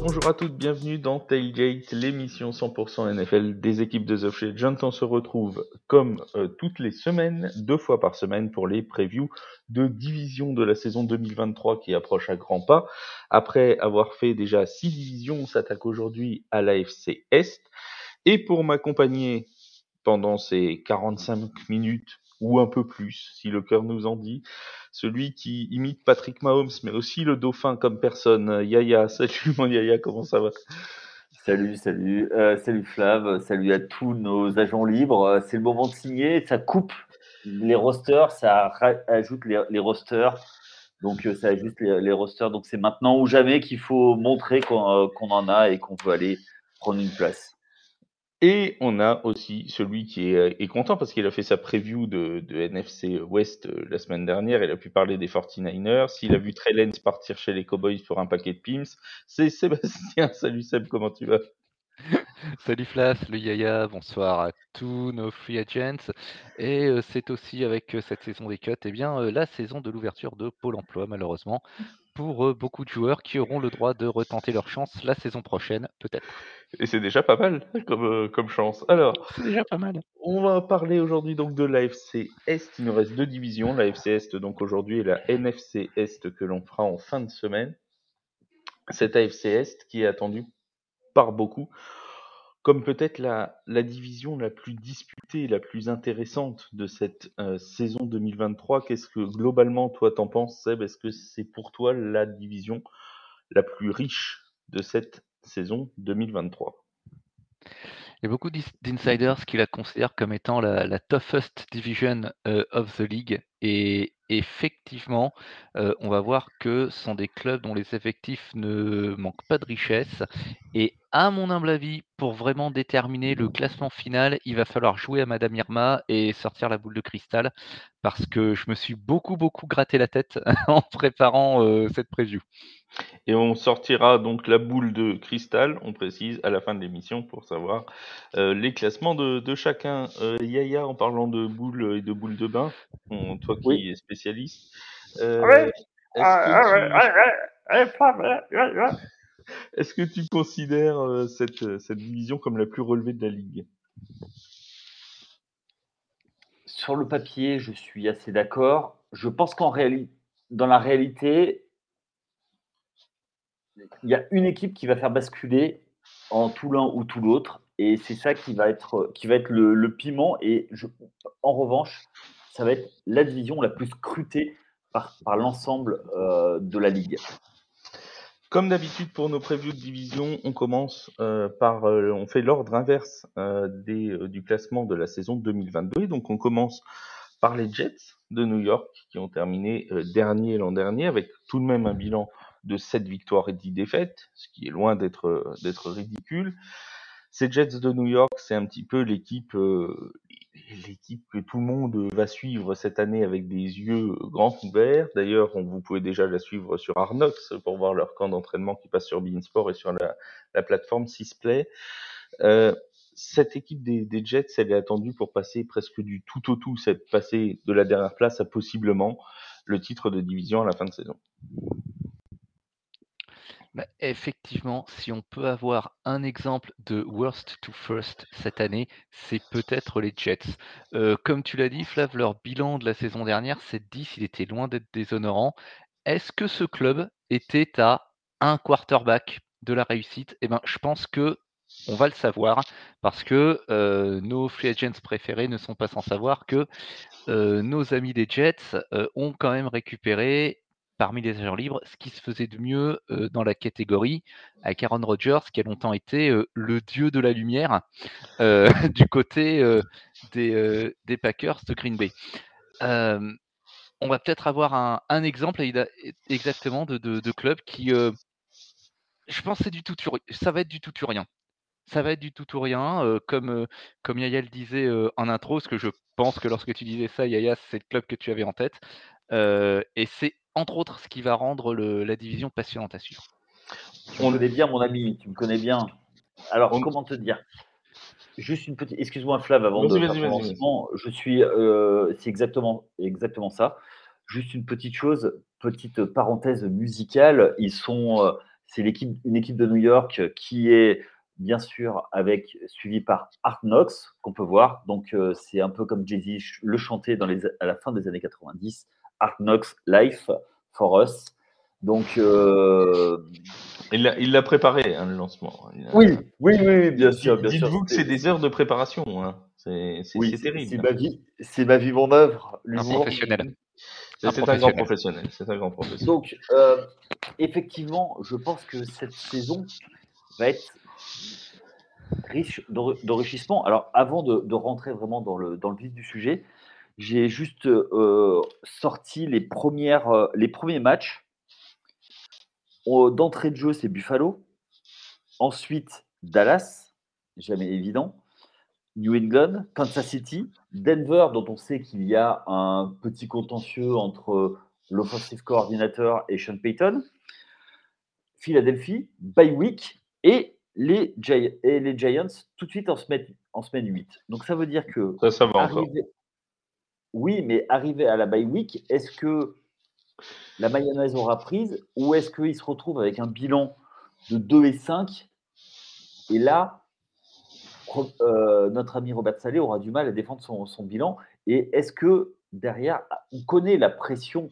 bonjour à toutes, bienvenue dans Tailgate, l'émission 100% NFL des équipes de The Legends. On se retrouve comme euh, toutes les semaines, deux fois par semaine pour les previews de division de la saison 2023 qui approche à grands pas. Après avoir fait déjà six divisions, on s'attaque aujourd'hui à l'AFC Est. Et pour m'accompagner pendant ces 45 minutes ou un peu plus, si le cœur nous en dit. Celui qui imite Patrick Mahomes, mais aussi le dauphin comme personne. Yaya, salut mon Yaya, comment ça va? Salut, salut, euh, salut Flav, salut à tous nos agents libres. C'est le moment de signer, ça coupe les rosters, ça ajoute les, rosters. Donc euh, ça ajoute les, rosters. Donc c'est maintenant ou jamais qu'il faut montrer qu'on euh, en a et qu'on peut aller prendre une place. Et on a aussi celui qui est, euh, est content parce qu'il a fait sa preview de, NFC West euh, la semaine dernière. Il a pu parler des 49ers. S'il a vu Trey partir chez les Cowboys pour un paquet de Pims, c'est Sébastien. Salut Seb, comment tu vas? Salut Flas, le Yaya, bonsoir à tous nos free agents. Et euh, c'est aussi avec cette saison des cuts, eh bien, la saison de l'ouverture de Pôle emploi, malheureusement, pour beaucoup de joueurs qui auront le droit de retenter leur chance la saison prochaine, peut-être. Et c'est déjà pas mal comme, euh, comme chance. Alors, c'est déjà pas mal. On va parler aujourd'hui donc de l'AFC Est. Il nous reste deux divisions, l'AFC Est donc aujourd'hui et la NFC Est que l'on fera en fin de semaine. Cette AFC Est qui est attendue par beaucoup comme peut-être la, division la plus disputée, la plus intéressante de cette euh, saison 2023. Qu'est-ce que globalement toi t'en penses, Seb? Est-ce que c'est pour toi la division la plus riche de cette saison 2023. Il y a beaucoup d'insiders qui la considèrent comme étant la, toughest division euh, of the league. Et effectivement, on va voir que ce sont des clubs dont les effectifs ne manquent pas de richesse. Et à mon humble avis, pour vraiment déterminer le classement final, il va falloir jouer à Madame Irma et sortir la boule de cristal. Parce que je me suis beaucoup, beaucoup gratté la tête en préparant cette preview. Et on sortira donc la boule de cristal, on précise, à la fin de l'émission pour savoir euh, les classements de, chacun. Euh, Yaya, en parlant de boules et de boules de bain, toi qui es spécialiste. Est-ce que tu considères euh, cette, cette division comme la plus relevée de la ligue? Sur le papier, je suis assez d'accord. Je pense qu'en réalité, dans la réalité, il y a une équipe qui va faire basculer en tout l'un ou tout l'autre. Et c'est ça qui va être, qui va être le, piment. Et en revanche, ça va être la division la plus scrutée par, l'ensemble euh, de la ligue. Comme d'habitude pour nos previews de division, on commence euh, par, euh, on fait l'ordre inverse du classement de la saison 2022. Donc on commence par les Jets de New York qui ont terminé dernier l'an dernier avec tout de même un bilan de 7 victoires et 10 défaites, ce qui est loin d'être d'être ridicule. Ces Jets de New York, c'est un petit peu l'équipe euh, l'équipe que tout le monde va suivre cette année avec des yeux grands ouverts. D'ailleurs, vous pouvez déjà la suivre sur Arnox pour voir leur camp d'entraînement qui passe sur Beansport et sur la, la plateforme Sisplay. Euh, cette équipe des, Jets, elle est attendue pour passer presque du tout au tout, c'est passer de la dernière place à possiblement le titre de division à la fin de saison. Bah, effectivement, si on peut avoir un exemple de worst to first cette année, c'est peut-être les Jets. Euh, comme tu l'as dit, Flav, leur bilan de la saison dernière, c'est 10, il était loin d'être déshonorant. Est-ce que ce club était à un quarterback de la réussite? Eh ben, je pense que on va le savoir parce que euh, nos free agents préférés ne sont pas sans savoir que euh, nos amis des Jets ont quand même récupéré parmi les agents libres ce qui se faisait de mieux dans la catégorie avec Aaron Rodgers, qui a longtemps été le dieu de la lumière du côté des, Packers de Green Bay. on va peut-être avoir un, exemple exactement de, club qui, je pense, c'est du tout, ça va être du tout ou rien. Ça va être du tout ou rien, comme, comme Yaya le disait en intro, parce que je pense que lorsque tu disais ça, Yaya, c'est le club que tu avais en tête. Et c'est entre autres ce qui va rendre la division passionnante à suivre. Tu me connais bien, mon ami, tu me connais bien. Alors, comment te dire? Juste une petite. Excuse-moi, Flav, avant de je suis. Euh, c'est exactement, exactement ça. Juste une petite chose, petite parenthèse musicale. Ils sont. Euh, c'est l'équipe, une équipe de New York qui est bien sûr avec suivi par Art Knox qu'on peut voir. Donc c'est un peu comme Jay-Z le chantait dans les, à la fin des années 90. Art Knox Life for Us. Donc il l'a préparé hein, le lancement. Oui, oui, oui, bien sûr. Dites-vous que c'est des heures de préparation. Hein. C'est terrible. C'est ma vie, c'est ma vie, mon œuvre. Un professionnel. C'est un, grand professionnel. C'est un grand professionnel. Donc, euh, effectivement, je pense que cette saison va être riche d'enrichissement. Alors, avant de, rentrer vraiment dans le, dans le vif du sujet, j'ai juste euh, sorti les, premières, euh, les premiers matchs. D'entrée de jeu, c'est Buffalo. Ensuite, Dallas, jamais évident. New England, Kansas City, Denver, dont on sait qu'il y a un petit contentieux entre l'offensive coordinateur et Sean Payton, Philadelphie, By Week et les, et les Giants tout de suite en semaine, en semaine 8. Donc ça veut dire que. Ça, ça va encore. Oui, mais arrivé à la bye week, est-ce que la mayonnaise aura prise ou est-ce qu'il se retrouve avec un bilan de 2 et 5 Et là, euh, notre ami Robert Salé aura du mal à défendre son, bilan. Et est-ce que derrière, on connaît la pression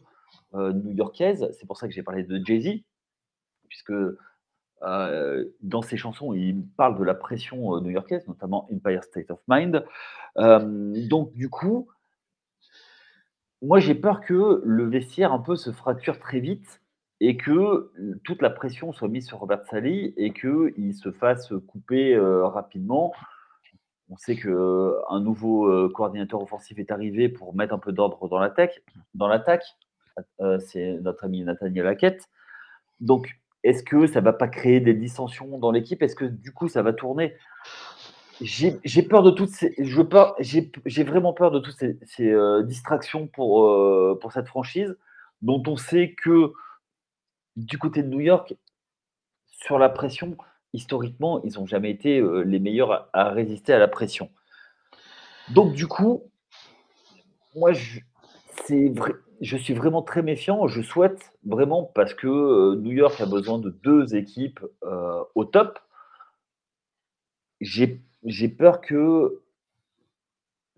euh, new-yorkaise? C'est pour ça que j'ai parlé de Jay-Z, puisque euh, dans ses chansons, il parle de la pression new-yorkaise, notamment Empire State of Mind. donc, du coup, moi, j'ai peur que le vestiaire un peu se fracture très vite et que toute la pression soit mise sur Robert Sally et qu'il se fasse couper rapidement. On sait qu'un nouveau coordinateur offensif est arrivé pour mettre un peu d'ordre dans l'attaque. Dans l'attaque, c'est notre ami Nathaniel Hackett. Donc, est-ce que ça ne va pas créer des dissensions dans l'équipe? Est-ce que du coup, ça va tourner? J'ai peur de toutes ces, je j'ai vraiment peur de toutes ces, distractions pour, pour cette franchise, dont on sait que du côté de New York, sur la pression, historiquement, ils n'ont jamais été euh, les meilleurs à, résister à la pression. Donc, du coup, moi, je, je suis vraiment très méfiant. Je souhaite vraiment, parce que euh, New York a besoin de deux équipes euh, au top, j'ai peur que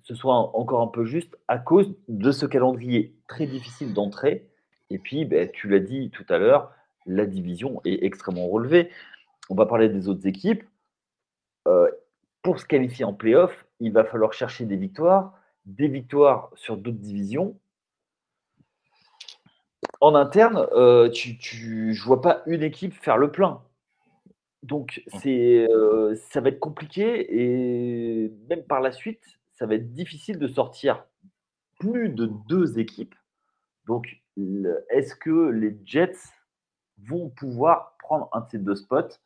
ce soit encore un peu juste à cause de ce calendrier très difficile d'entrée et puis, ben, tu l'as dit tout à l'heure, la division est extrêmement relevée. On va parler des autres équipes. Euh, pour se qualifier en playoff, il va falloir chercher des victoires, des victoires sur d'autres divisions. En interne, euh, tu, tu, je ne vois pas une équipe faire le plein. Donc, mmh. c'est, euh, ça va être compliqué et même par la suite, ça va être difficile de sortir plus de deux équipes. Donc, est-ce que les Jets vont pouvoir prendre un de ces deux spots?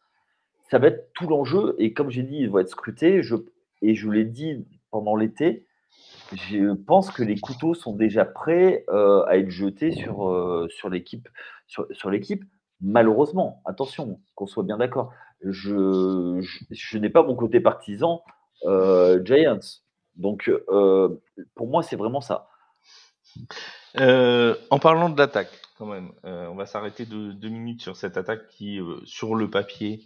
Ça va être tout l'enjeu. Et comme j'ai dit, ils vont être scrutés. Je, et je vous l'ai dit pendant l'été, je pense que les couteaux sont déjà prêts euh, à être jetés sur, euh, sur l'équipe. Sur, l'équipe. Malheureusement, attention, qu'on soit bien d'accord. Je, n'ai pas mon côté partisan euh, Giants. Donc, pour moi, c'est vraiment ça. Euh, en parlant de l'attaque, quand même, euh, on va s'arrêter de, deux minutes sur cette attaque qui, euh, sur le papier,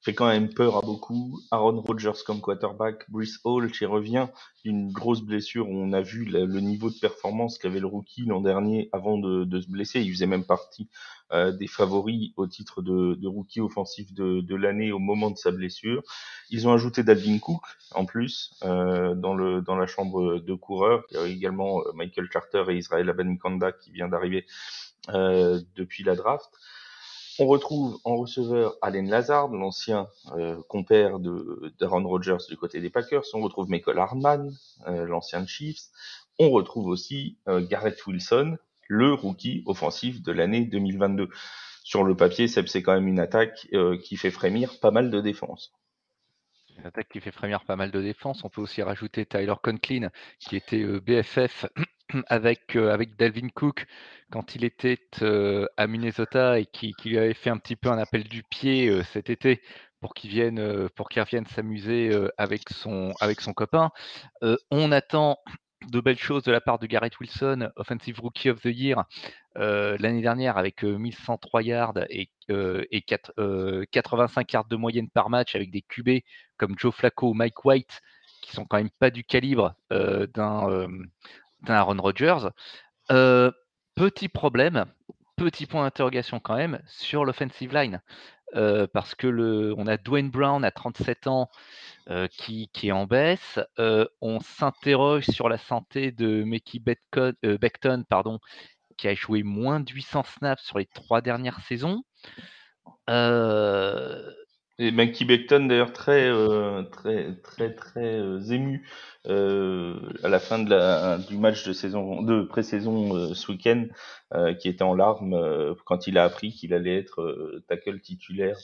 fait quand même peur à beaucoup. Aaron Rodgers comme quarterback, Brice Hall qui revient d'une grosse blessure. On a vu le, niveau de performance qu'avait le rookie l'an dernier avant de, se blesser. Il faisait même partie euh, des favoris au titre de, rookie offensif de, l'année au moment de sa blessure. Ils ont ajouté Dalvin Cook en plus euh, dans, la chambre de coureurs. Il y a également euh, Michael Carter et Israël Abanikanda qui vient d'arriver depuis la draft. On retrouve en receveur Allen Lazard, l'ancien euh, compère de d'Aaron Rodgers du côté des Packers. On retrouve Michael Hardman, euh, l'ancien Chiefs. On retrouve aussi euh, Garrett Wilson, le rookie offensif de l'année 2022. Sur le papier, c'est quand même une attaque qui fait frémir pas mal de défense. Une attaque qui fait frémir pas mal de défense. On peut aussi rajouter Tyler Conklin, qui était BFF avec, avec Dalvin Cook quand il était à Minnesota et qui, lui avait fait un petit peu un appel du pied cet été pour qu'il vienne, pour qu'il revienne s'amuser avec, son, avec son copain. on attend de belles choses de la part de Garrett Wilson, Offensive Rookie of the Year, l'année dernière avec 1103 yards et, et 85 yards de moyenne par match avec des QB comme Joe Flacco ou Mike White qui sont quand même pas du calibre d'un Aaron Rodgers. petit problème, petit point d'interrogation quand même sur l'offensive line. parce que le, on a Dwayne Brown à 37 ans qui, qui, est en baisse. on s'interroge sur la santé de Mickey Beckton, pardon, qui a joué moins de 800 snaps sur les trois dernières saisons. Et Mackie Beckton d'ailleurs très euh, très très très euh, ému euh, à la fin du match de saison de pré-saison ce week-end, qui était en larmes quand il a appris qu'il allait être tackle titulaire,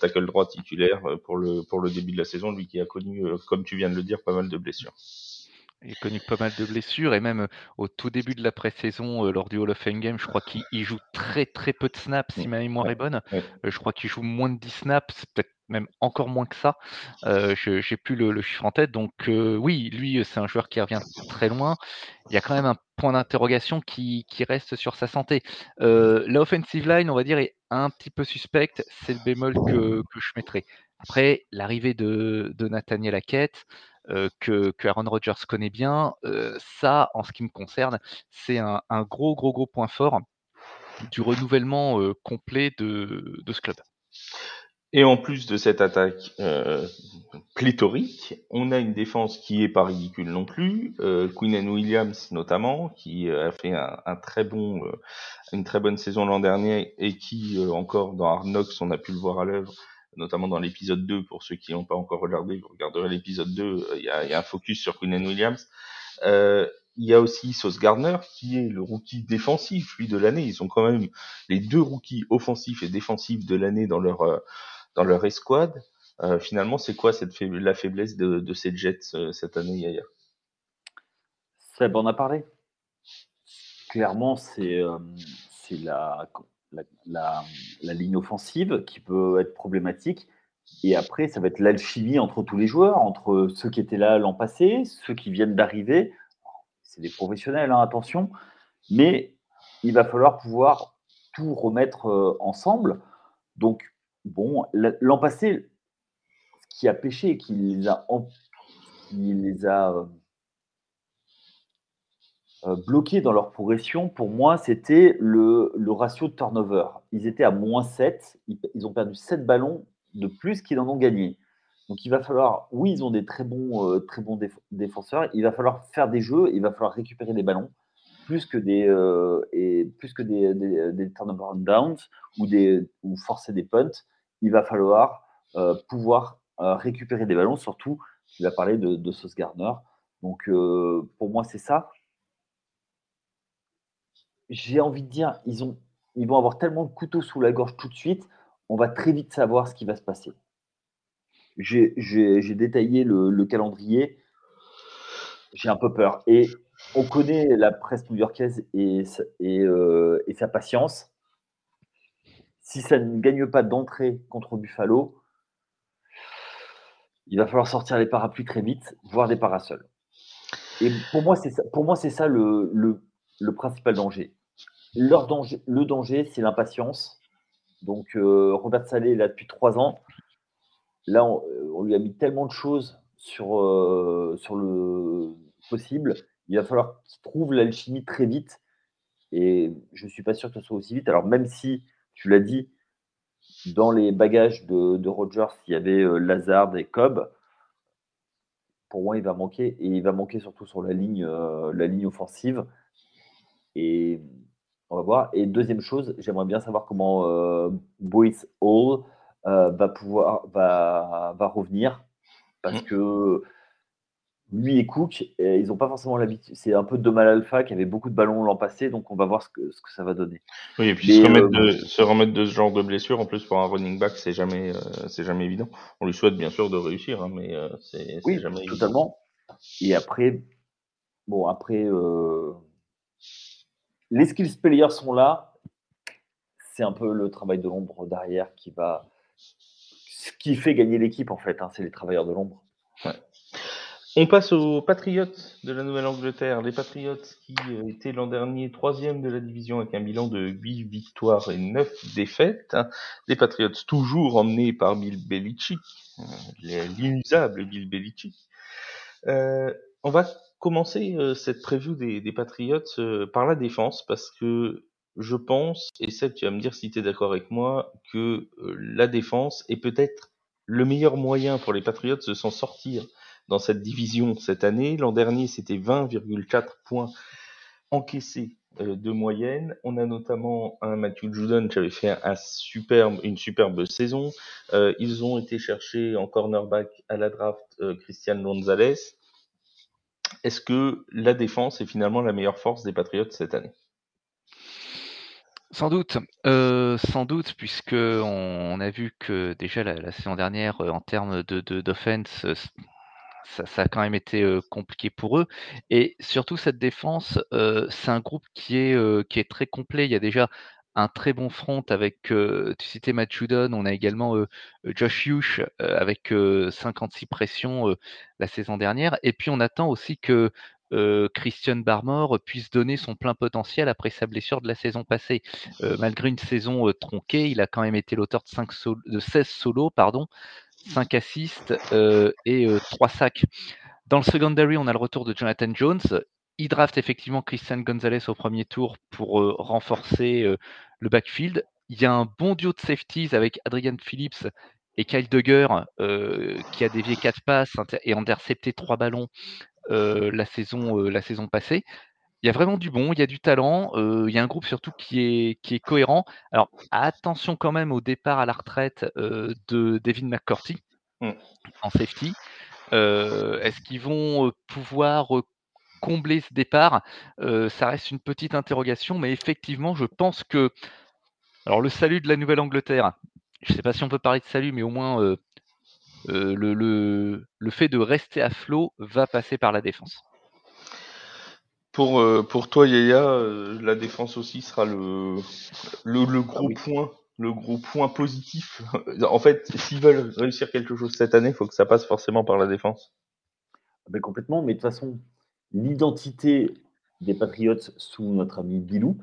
tackle droit titulaire pour le pour le début de la saison, lui qui a connu, comme tu viens de le dire, pas mal de blessures. Il a connu pas mal de blessures et même au tout début de la pré-saison, lors du Hall of Fame Game, je crois qu'il joue très très peu de snaps si ma mémoire est bonne. je crois qu'il joue moins de 10 snaps, peut-être même encore moins que ça. je n'ai plus le, chiffre en tête. Donc oui, lui, c'est un joueur qui revient très loin. Il y a quand même un point d'interrogation qui, reste sur sa santé. la offensive line, on va dire, est un petit peu suspecte. C'est le bémol que, je mettrai. Après, l'arrivée de, Nathaniel Hackett, que, Aaron Rodgers connaît bien, ça, en ce qui me concerne, c'est un, gros, gros, gros point fort du renouvellement complet de, ce club. Et en plus de cette attaque pléthorique, on a une défense qui est pas ridicule non plus. Queen Williams notamment, qui a fait une très bonne saison l'an dernier et qui encore dans Knocks, on a pu le voir à l'œuvre, notamment dans l'épisode 2. Pour ceux qui n'ont pas encore regardé, vous regarderez l'épisode 2. Il y a, y, a, un focus sur Queen Williams. Il y a aussi Sauce Gardner, qui est le rookie défensif, lui, de l'année. Ils ont quand même les deux rookies offensifs et défensifs de l'année dans leur dans leur escouade. Euh, finalement, c'est quoi cette la faiblesse de, de ces Jets euh, cette année, Yaya Seb en a parlé. Clairement, c'est euh, la, la, ligne offensive qui peut être problématique. Et après, ça va être l'alchimie entre tous les joueurs, entre ceux qui étaient là l'an passé, ceux qui viennent d'arriver. C'est des professionnels, hein, attention. Mais il va falloir pouvoir tout remettre euh, ensemble. Donc, Bon, l'an passé, ce qui a pêché, qui les a, qui les a euh, bloqués dans leur progression, pour moi, c'était le, ratio de turnover. Ils étaient à moins 7, ils, ont perdu 7 ballons de plus qu'ils en ont gagné. Donc il va falloir, oui, ils ont des très bons, euh, très bons défenseurs, il va falloir faire des jeux, il va falloir récupérer des ballons plus que des, et plus que des, des, turnover downs ou, des, ou forcer des punts il va falloir euh, pouvoir euh, récupérer des ballons, surtout, il va parler de, de Sauce Gardner. Donc, euh, pour moi, c'est ça. J'ai envie de dire, ils, ont, ils vont avoir tellement de couteaux sous la gorge tout de suite, on va très vite savoir ce qui va se passer. J'ai détaillé le, calendrier, j'ai un peu peur. Et on connaît la presse new-yorkaise et, et, et, sa patience si ça ne gagne pas d'entrée contre Buffalo, il va falloir sortir les parapluies très vite, voire des parasols. Et pour moi, c'est ça, pour moi, c'est ça le, le, principal danger. Leur danger. Le danger, c'est l'impatience. Donc, euh, Robert Salé est là depuis trois ans. Là, on, lui a mis tellement de choses sur, euh, sur le possible. Il va falloir qu'il trouve l'alchimie très vite. Et je ne suis pas sûr que ce soit aussi vite. Alors, même si tu l'as dit, dans les bagages de, Rogers, il y avait euh, Lazard et Cobb. Pour moi, il va manquer. Et il va manquer surtout sur la ligne, euh, la ligne offensive. Et on va voir. Et deuxième chose, j'aimerais bien savoir comment euh, Boyce Hall va pouvoir va, va revenir. Parce mmh. que lui et Cook, ils n'ont pas forcément l'habitude. C'est un peu de mal alpha qui avait beaucoup de ballons l'an passé, donc on va voir ce que, ce que ça va donner. Oui, et puis se, remettre de, euh, se, remettre de, ce genre de blessure, en plus pour un running back, c'est jamais, euh, c'est jamais évident. On lui souhaite bien sûr de réussir, hein, mais euh, c'est oui, jamais totalement. Et après, bon, après, les skills players sont là. C'est un peu le travail de l'ombre derrière qui va, ce qui fait gagner l'équipe en fait. Hein, c'est les travailleurs de l'ombre. On passe aux Patriots de la Nouvelle-Angleterre. Les Patriots qui euh, étaient l'an dernier troisième de la division avec un bilan de 8 victoires et 9 défaites. Les Patriots toujours emmenés par Bill Belichick, euh, l'inusable Bill Belichick. Euh, on va commencer euh, cette preview des, Patriots euh, par la défense parce que je pense, et Seb, tu vas me dire si tu es d'accord avec moi, que euh, la défense est peut-être le meilleur moyen pour les Patriots de s'en sortir dans cette division cette année. L'an dernier, c'était 20,4 points encaissés de moyenne. On a notamment un Matthew Judon qui avait fait une superbe saison. Ils ont été chercher en cornerback à la draft Christian Gonzalez. Est-ce que la défense est finalement la meilleure force des Patriots cette année? Sans doute, euh, sans doute, puisque on, a vu que déjà la, saison dernière, en termes de d'offense, ça, ça, a quand même été euh, compliqué pour eux. Et surtout cette défense, euh, c'est un groupe qui est euh, qui est très complet. Il y a déjà un très bon front avec, tu citais Matt Judon, on a également Josh Hughes avec 56 pressions la saison dernière. Et puis on attend aussi que Christian Barmore puisse donner son plein potentiel après sa blessure de la saison passée. Malgré une saison tronquée, il a quand même été l'auteur de, 5 de 16 solos, pardon, 5 assists et 3 sacs. Dans le secondary, on a le retour de Jonathan Jones. Il draft effectivement Christian Gonzalez au premier tour pour renforcer le backfield. Il y a un bon duo de safeties avec Adrian Phillips et Kyle Duggar euh, qui a dévié 4 passes et intercepté 3 ballons euh, la, saison, euh, la saison passée. Il y a vraiment du bon, il y a du talent, euh, il y a un groupe surtout qui est, qui est cohérent. Alors attention quand même au départ à la retraite euh, de Devin McCourty mm. en safety. Est-ce qu'ils vont pouvoir combler ce départ Ça reste une petite interrogation, mais effectivement, je pense que alors le salut de la Nouvelle-Angleterre, je ne sais pas si on peut parler de salut, mais au moins euh, euh, le, le, le, fait de rester à flot va passer par la défense. Pour, euh, pour toi, Yaya, euh, la défense aussi sera le, le, le gros ah oui. point, le gros point positif. en fait, s'ils veulent réussir quelque chose cette année, il faut que ça passe forcément par la défense. Mais complètement, mais de toute façon, l'identité des Patriots sous notre ami Bilou,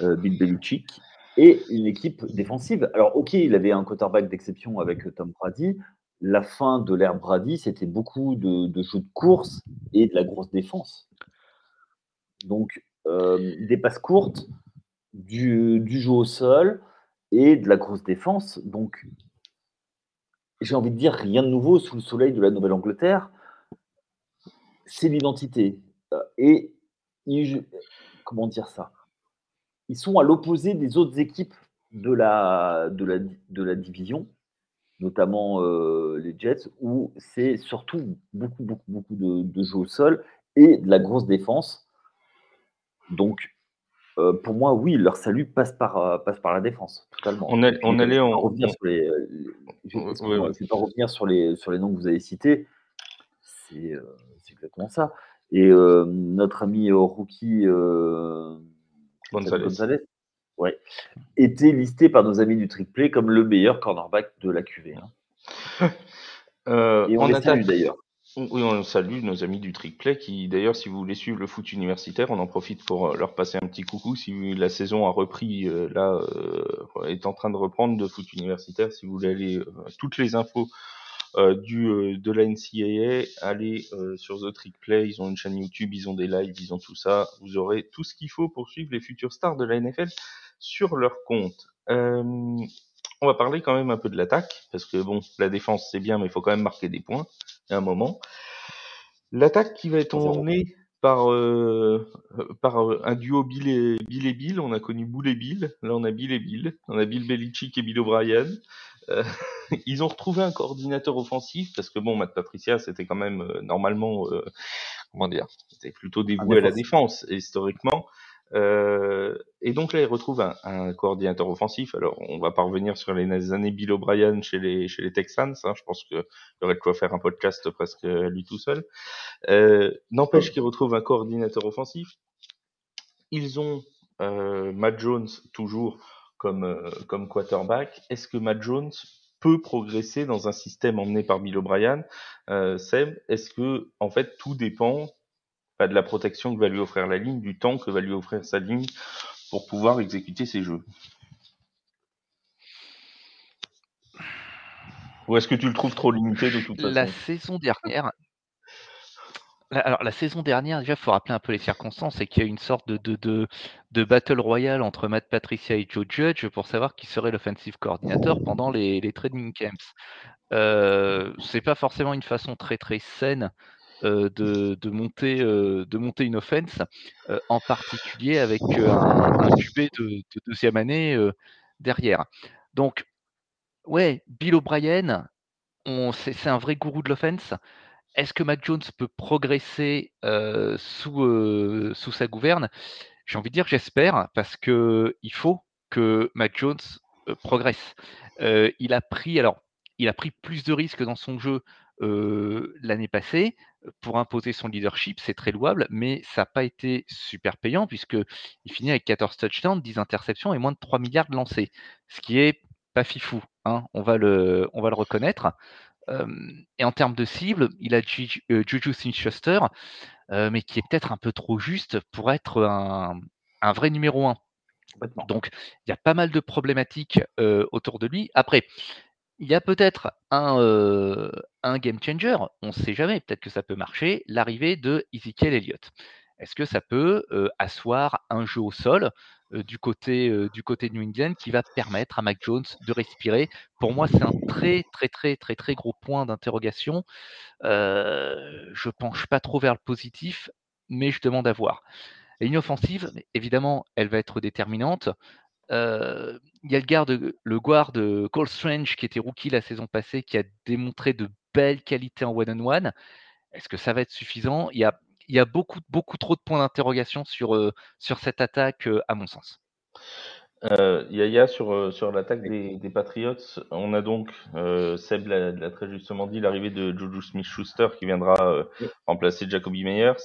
euh, Bill Belichick, et une équipe défensive. Alors, ok, il avait un quarterback d'exception avec Tom Brady. La fin de l'ère Brady, c'était beaucoup de, de, jeux de course et de la grosse défense. Donc, euh, des passes courtes, du, du, jeu au sol et de la grosse défense. Donc, j'ai envie de dire rien de nouveau sous le soleil de la Nouvelle-Angleterre. C'est l'identité. Et comment dire ça? Ils sont à l'opposé des autres équipes de la, de la, de la division, notamment euh, les Jets, où c'est surtout beaucoup, beaucoup, beaucoup de, de jeux au sol et de la grosse défense. Donc, euh, pour moi, oui, leur salut passe par, euh, passe par la défense, totalement. On, a, on allait en... revenir sur les, je ne vais, ouais, ouais. pas revenir sur les, sur les noms que vous avez cités. C'est euh, exactement ça. Et euh, notre ami rookie Gonzalez. Gonzalez ouais, était listé par nos amis du triplé comme le meilleur cornerback de la QV. Hein. euh, Et on, on les salue d'ailleurs. Oui, on salue nos amis du Trickplay qui, d'ailleurs, si vous voulez suivre le foot universitaire, on en profite pour leur passer un petit coucou. Si la saison a repris, euh, là, euh, est en train de reprendre de foot universitaire, si vous voulez aller, euh, toutes les infos euh, du de la NCAA, allez sur The Trickplay. Ils ont une chaîne YouTube, ils ont des lives, ils ont tout ça. Vous aurez tout ce qu'il faut pour suivre les futurs stars de la NFL sur leur compte. on va parler quand même un peu de l'attaque parce que bon, la défense c'est bien, mais il faut quand même marquer des points à un moment. L'attaque qui va être emmenée par, euh, par un duo Bill et, Bill et Bill. On a connu Bull et Bill. Là, on a Bill et Bill. On a Bill Belichick et Bill O'Brien. Euh, ils ont retrouvé un coordinateur offensif parce que bon, Matt Patricia, c'était quand même euh, normalement, comment dire, c'était plutôt dévoué à la défense historiquement. Euh, et donc là, il retrouve un, un, coordinateur offensif. Alors, on va pas revenir sur les années Bill O'Brien chez les, chez les Texans. Hein. Je pense qu'il y aurait de quoi faire un podcast presque lui tout seul. Euh, N'empêche qu'il retrouve un coordinateur offensif. Ils ont euh, Matt Jones toujours comme, euh, comme quarterback. Est-ce que Matt Jones peut progresser dans un système emmené par Bill O'Brien, euh, Seb, est-ce que en fait tout dépend pas de la protection que va lui offrir la ligne, du temps que va lui offrir sa ligne pour pouvoir exécuter ses jeux? Ou est-ce que tu le trouves trop limité de toute façon? La saison dernière, alors la saison dernière, déjà, il faut rappeler un peu les circonstances, c'est qu'il y a eu une sorte de, de, de, battle royale entre Matt Patricia et Joe Judge pour savoir qui serait l'offensive coordinator pendant les, les training camps. Euh, c'est pas forcément une façon très très saine euh, de, de, monter, euh, de monter une offense, euh, en particulier avec un, QB de, de deuxième année derrière. Donc, ouais, Bill O'Brien, c'est un vrai gourou de l'offense. Est-ce que Mac Jones peut progresser euh, sous, euh, sous sa gouverne? J'ai envie de dire j'espère, parce que il faut que Mac Jones euh, progresse. Il a pris, alors, il a pris plus de risques dans son jeu l'année passée pour imposer son leadership, c'est très louable, mais ça n'a pas été super payant puisque il finit avec 14 touchdowns, 10 interceptions et moins de 3 milliards de lancés, ce qui est pas fifou, hein, on va le reconnaître. Et en termes de cible, il a Juju, euh, Juju Smith-Schuster, euh, mais qui est peut-être un peu trop juste pour être un, un vrai numéro 1. Donc, il y a pas mal de problématiques euh, autour de lui. Après, il y a peut-être un, euh, un game changer, on ne sait jamais, peut-être que ça peut marcher, l'arrivée de Ezekiel Elliott. Est-ce que ça peut euh, asseoir un jeu au sol du, côté, euh, du côté de New England qui va permettre à Mac Jones de respirer Pour moi, c'est un très, très, très, très, très gros point d'interrogation. Euh, je penche pas trop vers le positif, mais je demande à voir. La ligne offensive, évidemment, elle va être déterminante. Euh, il y a le garde, le guard de Cole Strange qui était rookie la saison passée, qui a démontré de belles qualités en one-on-one. Est-ce que ça va être suffisant? Il y, a, il y a beaucoup, beaucoup trop de points d'interrogation sur, sur cette attaque, à mon sens. Euh, Yaya, sur, sur l'attaque des, des Patriots, on a donc, euh, Seb l'a très justement dit, l'arrivée de Juju Smith-Schuster qui viendra euh, Oui. remplacer Jacoby Meyers.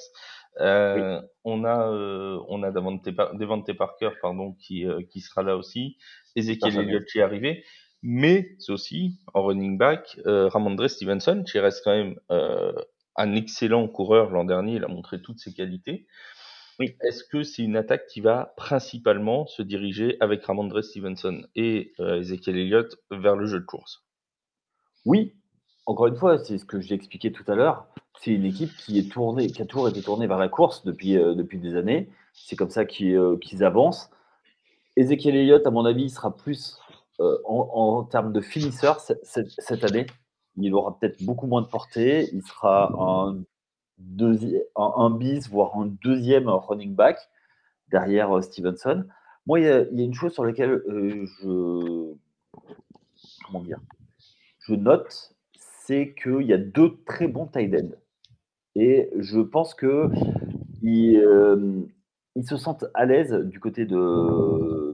Euh, Oui. On a, on a Devante, Devante Parker pardon, qui, qui sera là aussi. Ezekiel. Elliott qui est arrivé. Mais c'est aussi, en running back, euh, Ramondre Stevenson, qui reste quand même un excellent coureur l'an dernier. Il a montré toutes ses qualités. Oui. Est-ce que c'est une attaque qui va principalement se diriger avec Ramondre Stevenson et euh, Ezekiel Elliott vers le jeu de course? Oui, encore une fois, c'est ce que j'ai expliqué tout à l'heure. C'est une équipe qui est tournée, qui a toujours été tournée vers la course depuis, euh, depuis des années. C'est comme ça qu'ils euh, qu'ils avancent. Ezekiel Elliott, à mon avis, il sera plus en, en termes de finisseur cette année. Il aura peut-être beaucoup moins de portée. Il sera un, bis, voire un deuxième running back derrière euh, Stevenson. Moi, il y, a, une chose sur laquelle euh, je. Note, c'est qu'il y a deux très bons tight ends. Et je pense que ils, euh, se sentent à l'aise du côté de,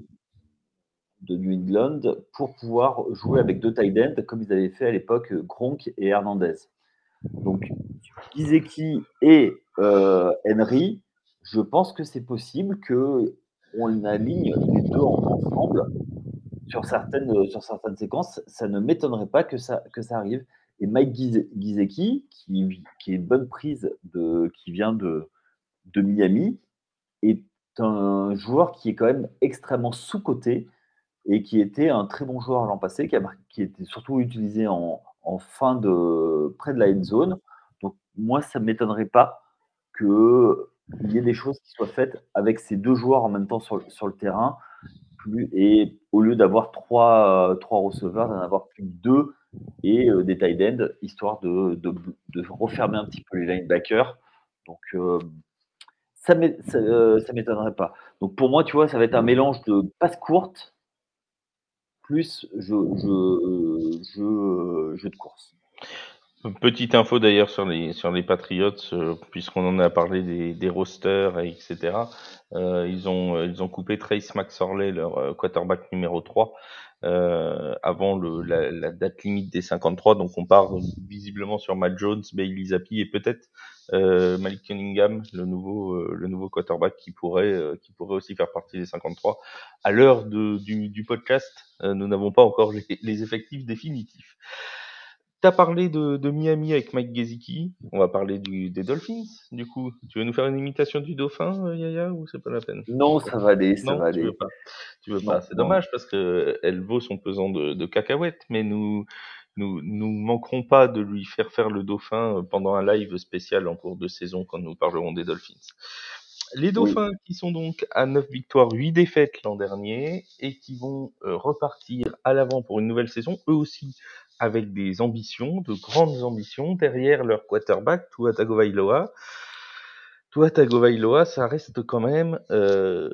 de New England pour pouvoir jouer avec deux tight ends comme ils avaient fait à l'époque Gronk et Hernandez. Donc, Gizeki et euh, Henry, je pense que c'est possible qu'on aligne les deux en- ensemble sur certaines, sur certaines séquences. Ça ne m'étonnerait pas que ça, que ça arrive. Et Mike Gize- Gizeki, qui, qui est une bonne prise de, qui vient de, de Miami, est un joueur qui est quand même extrêmement sous-coté et qui était un très bon joueur l'an passé, qui, a qui était surtout utilisé en, en fin de près de la end zone. Donc moi, ça ne m'étonnerait pas qu'il y ait des choses qui soient faites avec ces deux joueurs en même temps sur, sur le terrain. Et au lieu d'avoir trois, trois receveurs, d'en avoir plus que deux et euh, des tight ends, histoire de, de, refermer un petit peu les linebackers. Donc euh, ça ça, euh, m'étonnerait pas. Donc pour moi, tu vois, ça va être un mélange de passe courte plus jeu, jeu, jeu, jeu de course. Petite info d'ailleurs sur les sur les Patriots, euh, puisqu'on en a parlé des, rosters, et etc. Euh, ils ont euh, ils ont coupé Trace McSorley, leur euh, quarterback numéro 3, euh, avant le, la, la date limite des 53. Donc on part visiblement sur Matt Jones, Bailey Zappi et peut-être euh, Malik Cunningham, le nouveau euh, le nouveau quarterback qui pourrait euh, qui pourrait aussi faire partie des 53. À l'heure du, du podcast, euh, nous n'avons pas encore les, les effectifs définitifs. T'as parlé de, de, Miami avec Mike Gesicki. On va parler du, des Dolphins, du coup. Tu veux nous faire une imitation du dauphin, euh, Yaya, ou c'est pas la peine? Non, ça va aller, ça non, va tu aller. Veux pas. Tu veux pas. C'est dommage parce que elle vaut son pesant de, de cacahuètes, mais nous, nous, nous manquerons pas de lui faire faire le dauphin pendant un live spécial en cours de saison quand nous parlerons des Dolphins. Les Dauphins qui sont donc à 9 victoires, 8 défaites l'an dernier et qui vont euh, repartir à l'avant pour une nouvelle saison, eux aussi avec des ambitions, de grandes ambitions derrière leur quarterback, Tua Tagovailoa. Tua Tagovailoa, ça reste quand même euh,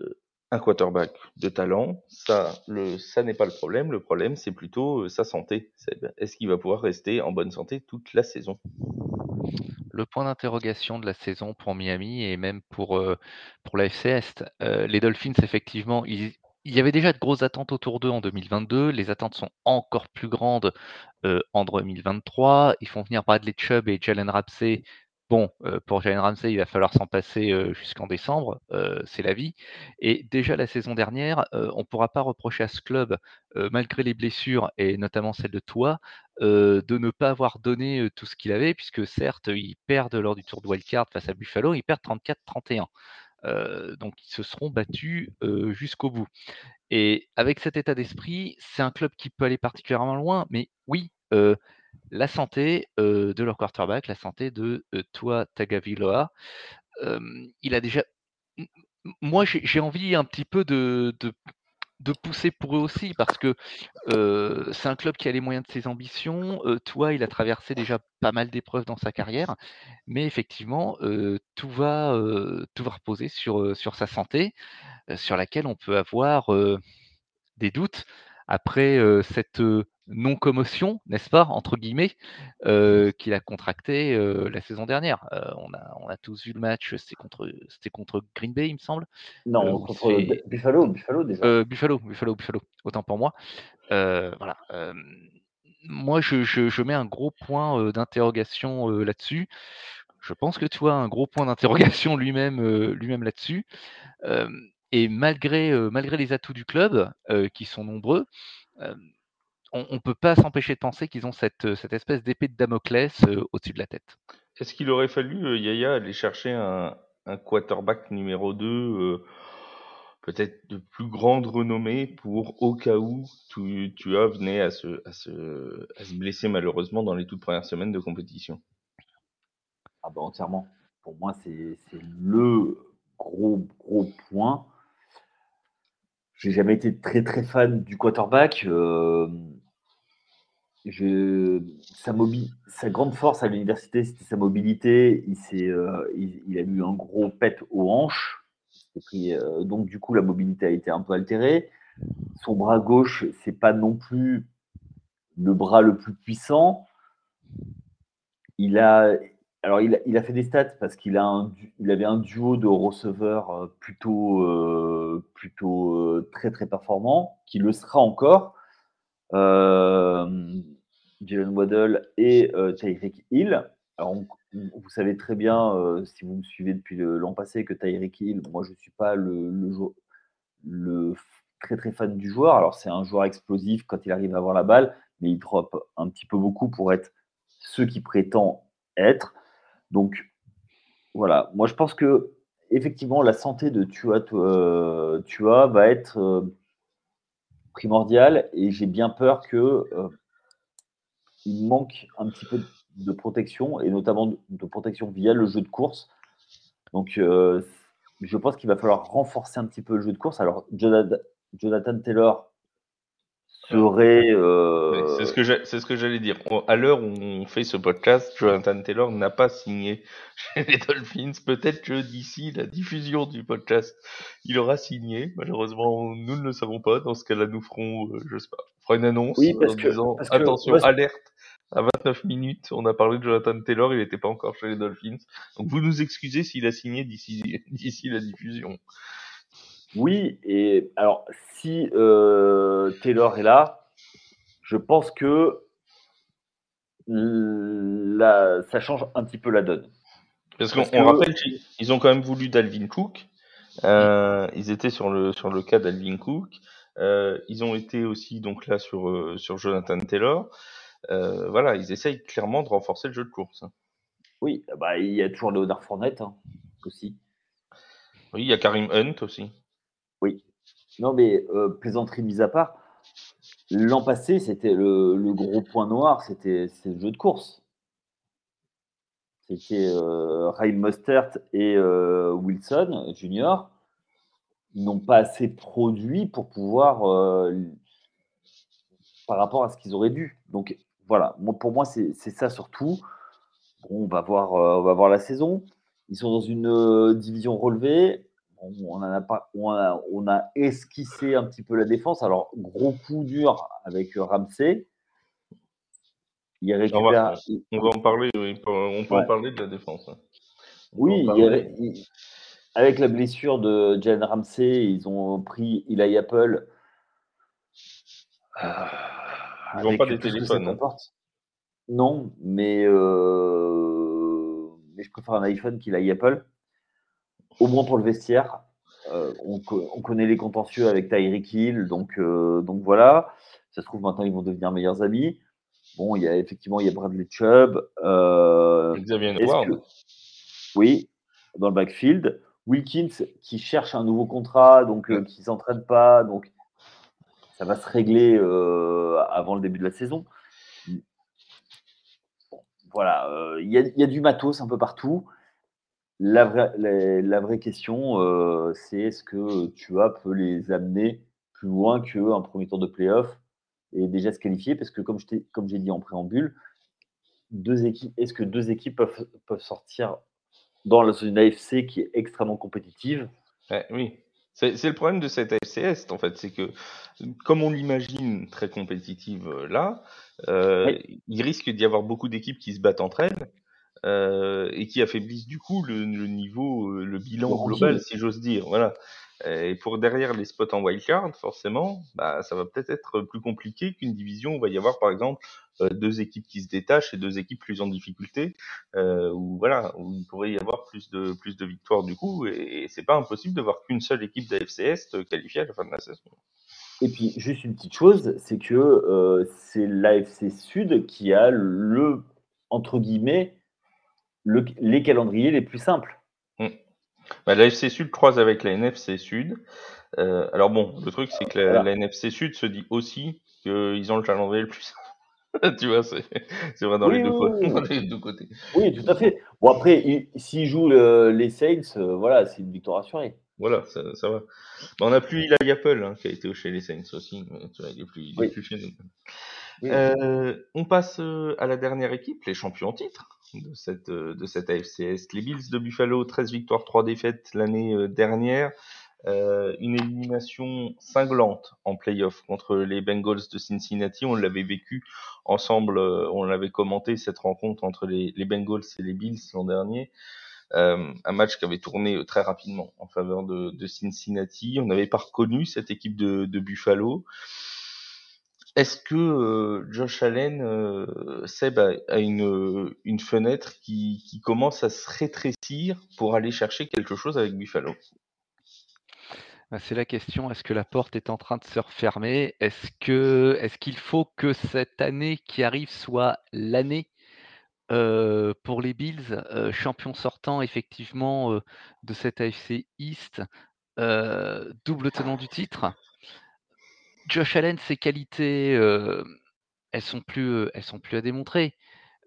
un quarterback de talent. Ça, le, ça n'est pas le problème. Le problème, c'est plutôt euh, sa santé. Est-ce qu'il va pouvoir rester en bonne santé toute la saison? Le point d'interrogation de la saison pour Miami et même pour, euh, pour la FC Est. Euh, les Dolphins, effectivement, il y avait déjà de grosses attentes autour d'eux en 2022. Les attentes sont encore plus grandes euh, en 2023. Ils font venir Bradley Chubb et Jalen Ramsey Bon, euh, pour Jalen Ramsey, il va falloir s'en passer euh, jusqu'en décembre, c'est la vie. Et déjà la saison dernière, on ne pourra pas reprocher à ce club, malgré les blessures et notamment celle de toi, de ne pas avoir donné tout ce qu'il avait, puisque certes, ils perdent lors du tour de wildcard face à Buffalo, ils perdent 34-31. Donc ils se seront battus jusqu'au bout. Et avec cet état d'esprit, c'est un club qui peut aller particulièrement loin, mais oui, la santé de leur quarterback, la santé de toi Tagaviloa. il a déjà. Moi, j'ai envie un petit peu de, de, pousser pour eux aussi parce que c'est un club qui a les moyens de ses ambitions. toi, il a traversé déjà pas mal d'épreuves dans sa carrière, mais effectivement, tout, va, tout va reposer sur, sur sa santé, sur laquelle on peut avoir des doutes après cette non-commotion, n'est-ce pas, entre guillemets, qu'il a contracté la saison dernière. on, a, on a tous vu le match, c'était contre, contre Green Bay, il me semble. Non, contre Buffalo, Buffalo déjà. Buffalo, Buffalo, Buffalo, autant pour moi. voilà. moi, je, je, mets un gros point d'interrogation là-dessus. Je pense que tu as un gros point d'interrogation lui-même lui-même là-dessus. et malgré, malgré les atouts du club, qui sont nombreux, on ne peut pas s'empêcher de penser qu'ils ont cette, cette espèce d'épée de Damoclès au-dessus de la tête. Est-ce qu'il aurait fallu, Yaya, aller chercher un, un quarterback numéro 2, peut-être de plus grande renommée, pour au cas où tu, tu as venait à se, à, se, à se blesser malheureusement dans les toutes premières semaines de compétition? Ah bah entièrement. Pour moi, c'est le gros, gros point. J'ai jamais été très très fan du quarterback. Euh, sa, grande force à l'université, c'était sa mobilité. Il, euh, il, a eu un gros pet aux hanches. Euh, donc du coup, la mobilité a été un peu altérée. Son bras gauche, c'est pas non plus le bras le plus puissant. Il a, alors, il a, fait des stats parce qu'il il avait un duo de receveurs euh, plutôt, euh, plutôt euh, très très performant, qui le sera encore. Jalen Waddle et Tyreek Hill. Alors, vous savez très bien, si vous me suivez depuis l'an passé, que Tyreek Hill, moi je ne suis pas le, très très fan du joueur. Alors, c'est un joueur explosif quand il arrive à avoir la balle, mais il drop un petit peu beaucoup pour être ce qu'il prétend être. Donc, voilà. Moi, je pense que effectivement, la santé de Tua, euh, va être euh, primordiale et j'ai bien peur que euh, il manque un petit peu de protection et notamment de, protection via le jeu de course. Donc, je pense qu'il va falloir renforcer un petit peu le jeu de course. Alors, Jonathan Taylor, serait. Euh, c'est ce que c'est ce que j'allais dire. À l'heure où on fait ce podcast, Jonathan Taylor n'a pas signé chez les Dolphins. Peut-être que d'ici la diffusion du podcast, il aura signé. Malheureusement, nous ne le savons pas. Dans ce cas-là, nous ferons, euh, je sais pas, fera une annonce oui, parce en que, disant attention, alerte. À 29 minutes, on a parlé de Jonathan Taylor, il n'était pas encore chez les Dolphins. Donc vous nous excusez s'il a signé d'ici la diffusion. Oui, et alors si euh, Taylor est là, je pense que ça change un petit peu la donne. Parce qu'on rappelle qu'ils ont quand même voulu Dalvin Cook. Euh, ils étaient sur le sur le cas d'Alvin Cook. Euh, ils ont été aussi donc là sur sur Jonathan Taylor. voilà, ils essayent clairement de renforcer le jeu de course. Oui, bah, il y a toujours Léonard Fournette hein, aussi. Oui, il y a Karim Hunt aussi. Oui. Non, mais plaisanterie mise à part, l'an passé, c'était le, gros point noir, c'était le jeu de course. C'était euh, Ryan Mustert et Wilson Junior n'ont pas assez produit pour pouvoir par rapport à ce qu'ils auraient dû. Donc voilà, pour moi, c'est ça surtout. on, va voir, on va voir la saison. Ils sont dans une division relevée. On, a pas, on, a, esquissé un petit peu la défense. Alors, gros coup dur avec Ramsey. Il récupère... on, va, on, va, en parler, on peut en parler de la défense. Hein. Oui, avec la blessure de Jalen Ramsey, ils ont pris Eli Apple. Ils n'ont pas des téléphones. Hein. Non, mais, euh, mais je préfère un iPhone qu'il a Apple. Au moins pour le vestiaire. Euh, on, connaît les contentieux avec Tyreek Hill, donc, euh, donc voilà. Ça se trouve maintenant ils vont devenir meilleurs amis. Bon, il y a effectivement il y a Bradley Chubb. Xavier que... Oui, dans le backfield. Wilkins qui cherche un nouveau contrat, donc qui s'entraîne pas, donc ça va se régler euh, avant le début de la saison. voilà, euh, il y, a du matos un peu partout. La vraie, question, euh, c'est est-ce que tu as peut les amener plus loin qu'un premier tour de playoff et déjà se qualifier? Parce que comme j'ai dit en préambule, deux équipes, est-ce que deux équipes peuvent, peuvent sortir dans la zone AFC qui est extrêmement compétitive? Oui, c'est le problème de cette AFC en fait, c'est que comme on l'imagine très compétitive euh, là, euh, il risque d'y avoir beaucoup d'équipes qui se battent entre elles euh, et qui affaiblissent du coup le, niveau, euh, le bilan global, si j'ose dire. Voilà. Et pour derrière les spots en wildcard, forcément, bah, ça va peut-être être plus compliqué qu'une division où il va y avoir par exemple euh, deux équipes qui se détachent et deux équipes plus en difficulté, euh, où voilà, où il pourrait y avoir plus de plus de victoires du coup, et, c'est pas impossible de voir qu'une seule équipe d'AFC Est qualifiée à la fin de la saison. Et puis juste une petite chose, c'est que euh, c'est l'AFC Sud qui a le entre guillemets le, les calendriers les plus simples. Mmh. Bah, L'AFC Sud croise avec la NFC Sud. Euh, alors bon, le truc c'est que la, la, NFC Sud se dit aussi qu'ils ont le calendrier le plus simple. tu vois, c'est vrai dans, les deux côtés. Oui, tout à fait. Bon, après, s'ils jouent les Saints, euh, voilà, c'est une victoire assurée. Voilà, ça, ça va. on n'a plus Eli Apple hein, qui a été chez les Saints aussi. tu vois, il est plus, il est plus chez nous. Euh, on passe à la dernière équipe, les champions en titre de cette, de cette AFCS. Les Bills de Buffalo, 13 victoires, 3 défaites l'année dernière. Euh, une élimination cinglante en playoff contre les Bengals de Cincinnati. On l'avait vécu ensemble, euh, on l'avait commenté cette rencontre entre les, Bengals et les Bills l'an dernier. Euh, un match qui avait tourné très rapidement en faveur de, Cincinnati. On n'avait pas reconnu cette équipe de, Buffalo. Est-ce que Josh Allen, Seb, a, une, une fenêtre qui, commence à se rétrécir pour aller chercher quelque chose avec Buffalo? Bah, c'est la question, est-ce que la porte est en train de se refermer? Est-ce qu'il faut que cette année qui arrive soit l'année, pour les Bills, champions sortants effectivement, de cette AFC East, double tenant du titre? Josh Allen, ses qualités, elles sont plus, elles sont plus à démontrer.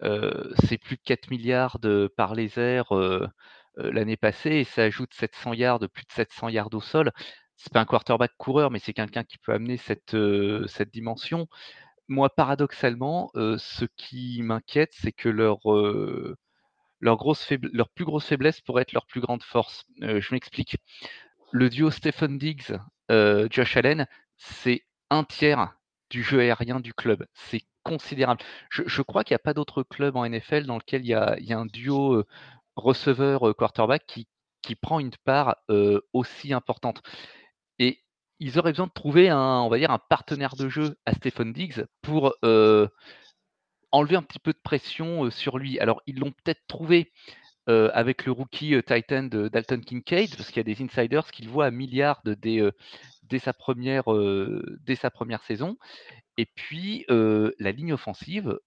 c'est plus de 4 milliards par les airs, euh, l'année passée et ça ajoute 700 yards, plus de 700 yards au sol. C'est pas un quarterback coureur, mais c'est quelqu'un qui peut amener cette, euh, dimension. Moi, paradoxalement, euh, ce qui m'inquiète, c'est que leur, leur, grosse leur plus grosse faiblesse pourrait être leur plus grande force. je m'explique. Le duo Stephen Diggs, Josh Allen, c'est un tiers du jeu aérien du club. C'est considérable. Je, crois qu'il n'y a pas d'autre club en NFL dans lequel il y a, un duo receveur quarterback qui, prend une part aussi importante. Et ils auraient besoin de trouver un, on va un partenaire de jeu à Stephen Diggs pour enlever un petit peu de pression sur lui. Alors, ils l'ont peut-être trouvé avec le rookie Titan de Dalton Kincaid, parce qu'il y a des insiders qui le voient à milliards des, dès, sa première, dès sa première saison. Et puis, la ligne offensive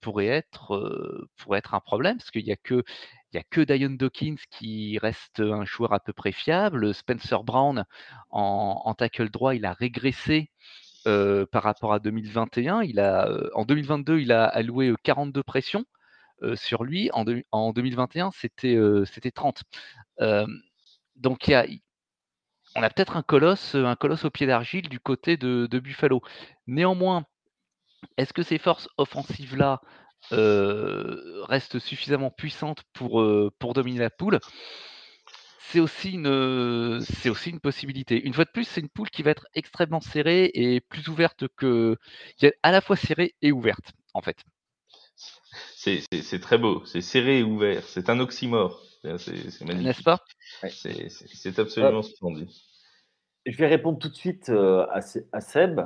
pourrait, être, pourrait être un problème, parce qu'il n'y a que, il a que Dion Dawkins qui reste un joueur à peu près fiable. Spencer Brown, en, tackle droit, il a régressé par rapport à 2021. Il a, en 2022, il a alloué 42 pressions sur lui. En, en 2021, c'était c'était 30. donc, il y a, on a peut-être un colosse, un colosse au pied d'argile du côté de, Buffalo. Néanmoins, est-ce que ces forces offensives-là restent suffisamment puissantes pour, pour dominer la poule? C'est aussi, une, c'est aussi une possibilité. Une fois de plus, c'est une poule qui va être extrêmement serrée et plus ouverte que. qui est à la fois serrée et ouverte, en fait. C'est très beau, c'est serré et ouvert, c'est un oxymore. C'est magnifique. N'est-ce pas? C'est absolument splendide. Je vais répondre tout de suite euh, à, Seb.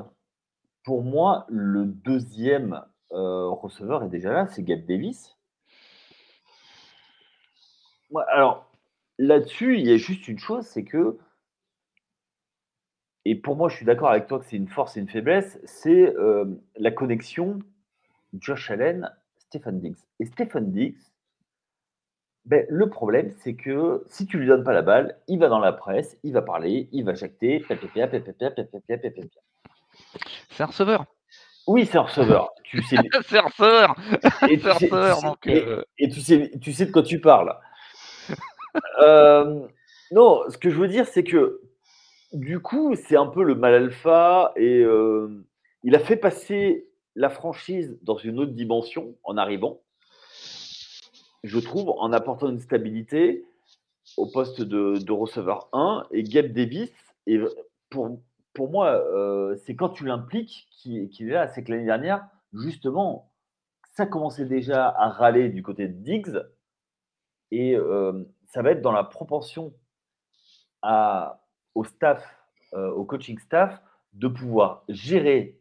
Pour moi, le deuxième euh, receveur est déjà là, c'est Gabe Davis. Alors, là-dessus, il y a juste une chose, c'est que, et pour moi, je suis d'accord avec toi que c'est une force et une faiblesse, c'est euh, la connexion Josh Allen, Stephen Diggs. Et Stephen Diggs, ben, le problème, c'est que si tu lui donnes pas la balle, il va dans la presse, il va parler, il va jacter, C'est un receveur. Oui, c'est un receveur. Tu sais... c'est un receveur. Et, tu sais, et, tu, sais, tu sais de quoi tu parles. Euh, non, ce que je veux dire, c'est que du coup, c'est un peu le mal alpha et euh, il a fait passer la franchise dans une autre dimension en arrivant, je trouve, en apportant une stabilité au poste de, receveur 1 et Gabe Davis. Et pour, pour moi, euh, c'est quand tu l'impliques qu'il est là. C'est que l'année dernière, justement, ça commençait déjà à râler du côté de Diggs. Et ça va être dans la propension à, au staff, euh, au coaching staff, de pouvoir gérer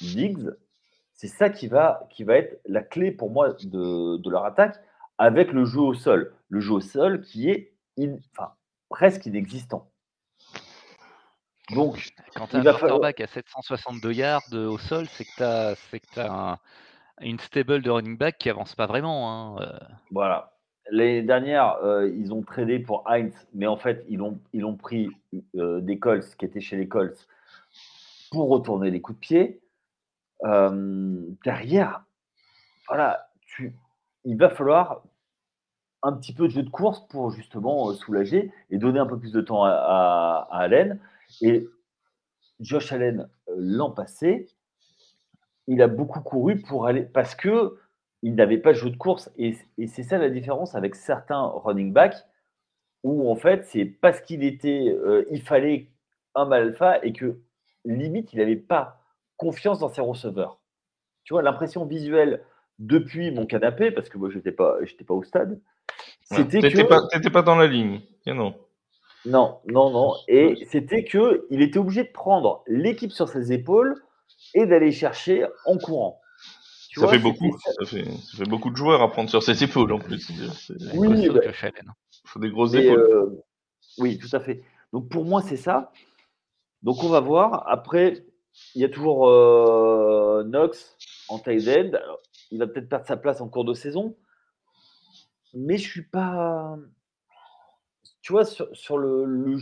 Diggs. C'est ça qui va, qui va être la clé pour moi de, leur attaque avec le jeu au sol. Le jeu au sol qui est enfin, presque inexistant. Donc, quand tu as un quarterback à 762 yards au sol, c'est que tu as, une stable de running back qui avance pas vraiment. Hein, euh. Voilà. L'année dernière, euh, ils ont tradé pour Heinz, mais en fait, ils ont, ils ont pris euh, des Colts qui étaient chez les Colts pour retourner les coups de pied. Euh, derrière, voilà, tu, il va falloir un petit peu de jeu de course pour justement soulager et donner un peu plus de temps à, Allen. Et Josh Allen, l'an passé, il a beaucoup couru pour aller parce que il n'avait pas de jeu de course. Et, c'est ça la différence avec certains running backs, où en fait, c'est parce qu'il était, euh, il fallait un mal alpha et que limite, il n'avait pas confiance dans ses receveurs. Tu vois, l'impression visuelle depuis mon canapé, parce que moi, je n'étais pas, pas au stade, c'était que. Pas, pas dans la ligne, non. Non, non, non. Et c'était que il était obligé de prendre l'équipe sur ses épaules et d'aller chercher en courant ça, fait beaucoup, ça, fait, beaucoup de joueurs à prendre sur ses épaules en plus. Oui, bah, il faut des grosses épaules. Euh, oui, tout à fait. Donc pour moi, c'est ça. Donc on va voir. Après, il y a toujours euh, Knox en tight end. il va peut-être perdre sa place en cours de saison. Mais je suis pas. Tu vois, sur, le, le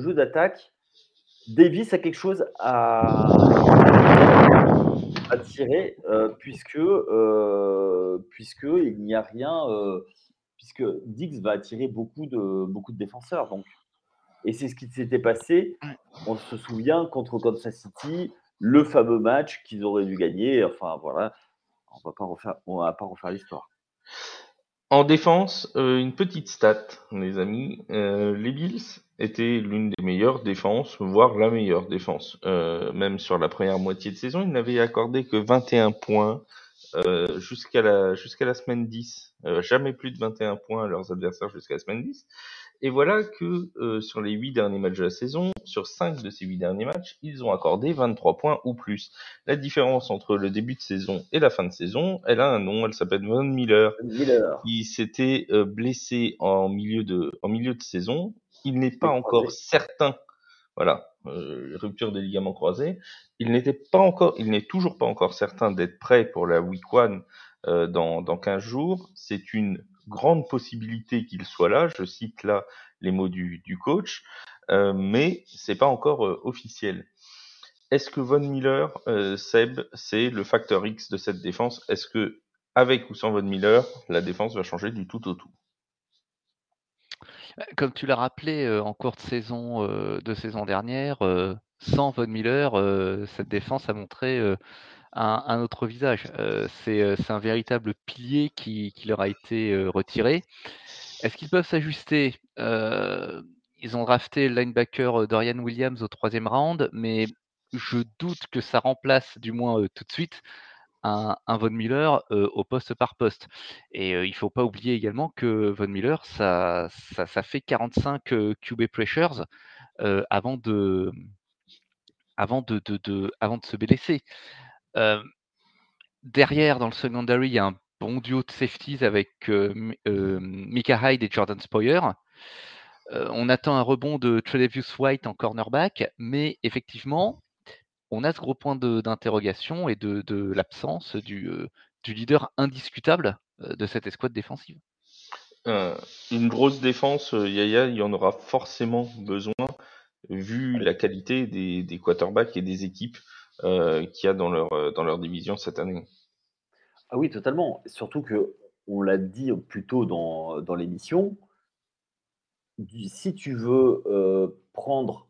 jeu d'attaque, Davis a quelque chose à attirer euh, puisque, euh, puisque il n'y a rien, euh, puisque Dix va attirer beaucoup de, beaucoup de défenseurs. Donc. Et c'est ce qui s'était passé, on se souvient, contre Kansas City, le fameux match qu'ils auraient dû gagner. Enfin voilà, on va pas refaire, on va pas refaire l'histoire. En défense, une petite stat, les amis. les Bills était l'une des meilleures défenses, voire la meilleure défense. Euh, même sur la première moitié de saison, ils n'avaient accordé que 21 points euh, jusqu'à la, semaine 10. Euh, jamais plus de 21 points à leurs adversaires jusqu'à la semaine 10. Et voilà que euh, sur les 8 derniers matchs de la saison, sur 5 de ces 8 derniers matchs, ils ont accordé 23 points ou plus. La différence entre le début de saison et la fin de saison, elle a un nom, elle s'appelle Von Miller, Miller. qui s'était blessé en milieu de, en milieu de saison il n'est pas encore certain voilà, euh, rupture des ligaments croisés. Il n'était pas encore, il n'est toujours pas encore certain d'être prêt pour la week one euh, dans, dans 15 jours. C'est une grande possibilité qu'il soit là. Je cite là les mots du, coach, euh, mais c'est pas encore euh, officiel. Est-ce que Von Miller, euh, Seb, c'est le facteur X de cette défense? Est-ce que avec ou sans Von Miller, la défense va changer du tout au tout? Comme tu l'as rappelé en courte saison euh, de saison dernière, sans Von Miller, cette défense a montré un, autre visage. C'est un véritable pilier qui, leur a été retiré. Est-ce qu'ils peuvent s'ajuster? Ils ont drafté le linebacker Dorian Williams au troisième round, mais je doute que ça remplace, du moins tout de suite, un, un, Von Miller euh, au poste par poste. Et euh, il ne faut pas oublier également que Von Miller, ça, fait 45 euh, QB pressures avant, de, avant de se blesser. Derrière, dans le secondary, il y a un bon duo de safeties avec Mika Hyde et Jordan Spoyer. on attend un rebond de Tredavious White en cornerback, mais effectivement, on a ce gros point d'interrogation et de, de l'absence du, du, leader indiscutable de cette escouade défensive. Euh, une grosse défense, euh, Yaya, il y en aura forcément besoin, vu la qualité des, des quarterbacks et des équipes euh, qu'il y a dans leur, dans leur division cette année. Ah oui, totalement. Surtout que, on l'a dit plus tôt dans, dans l'émission, si tu veux euh, prendre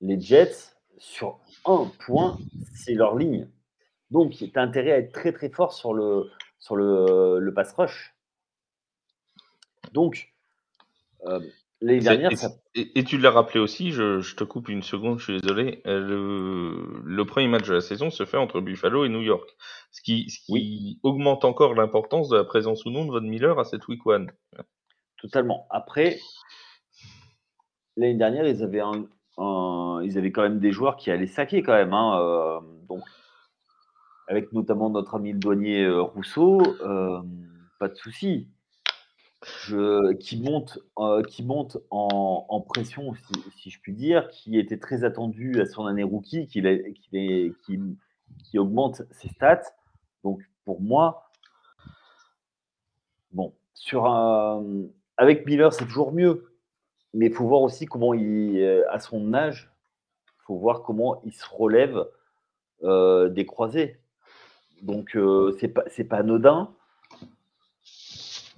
les Jets, sur un point, c'est leur ligne. Donc, tu as intérêt à être très très fort sur le, sur le, le pass rush. Donc, euh, l'année dernière. Et, ça... et, et, tu l'as rappelé aussi, je, je, te coupe une seconde, je suis désolé. Euh, le, le, premier match de la saison se fait entre Buffalo et New York. Ce qui, ce qui oui. augmente encore l'importance de la présence ou non de Von Miller à cette week one. Totalement. Après, l'année dernière, ils avaient un, euh, ils avaient quand même des joueurs qui allaient saquer quand même. Hein, euh, donc, avec notamment notre ami le douanier euh, Rousseau, pas de souci. Qui monte, euh, qui monte en, pression, si, je puis dire, qui était très attendu à son année rookie, qui, qui, augmente ses stats. Donc, pour moi, bon, avec Miller, c'est toujours mieux mais il faut voir aussi comment il, euh, à son âge, il faut voir comment il se relève euh, des croisés. Donc, euh, c'est pas, pas anodin.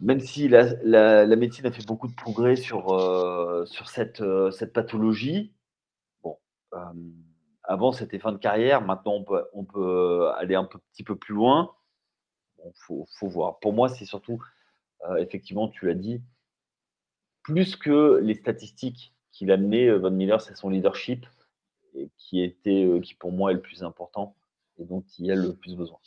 Même si la, la, médecine a fait beaucoup de progrès sur, euh, sur cette, euh, cette pathologie, bon, euh, avant c'était fin de carrière, maintenant on peut, on peut aller un petit peu plus loin. Bon, faut, voir. Pour moi, c'est surtout, effectivement, tu l'as dit, plus que les statistiques qu'il a menées, Von Miller, c'est son leadership et qui était, qui pour moi est le plus important et dont il y a le plus besoin.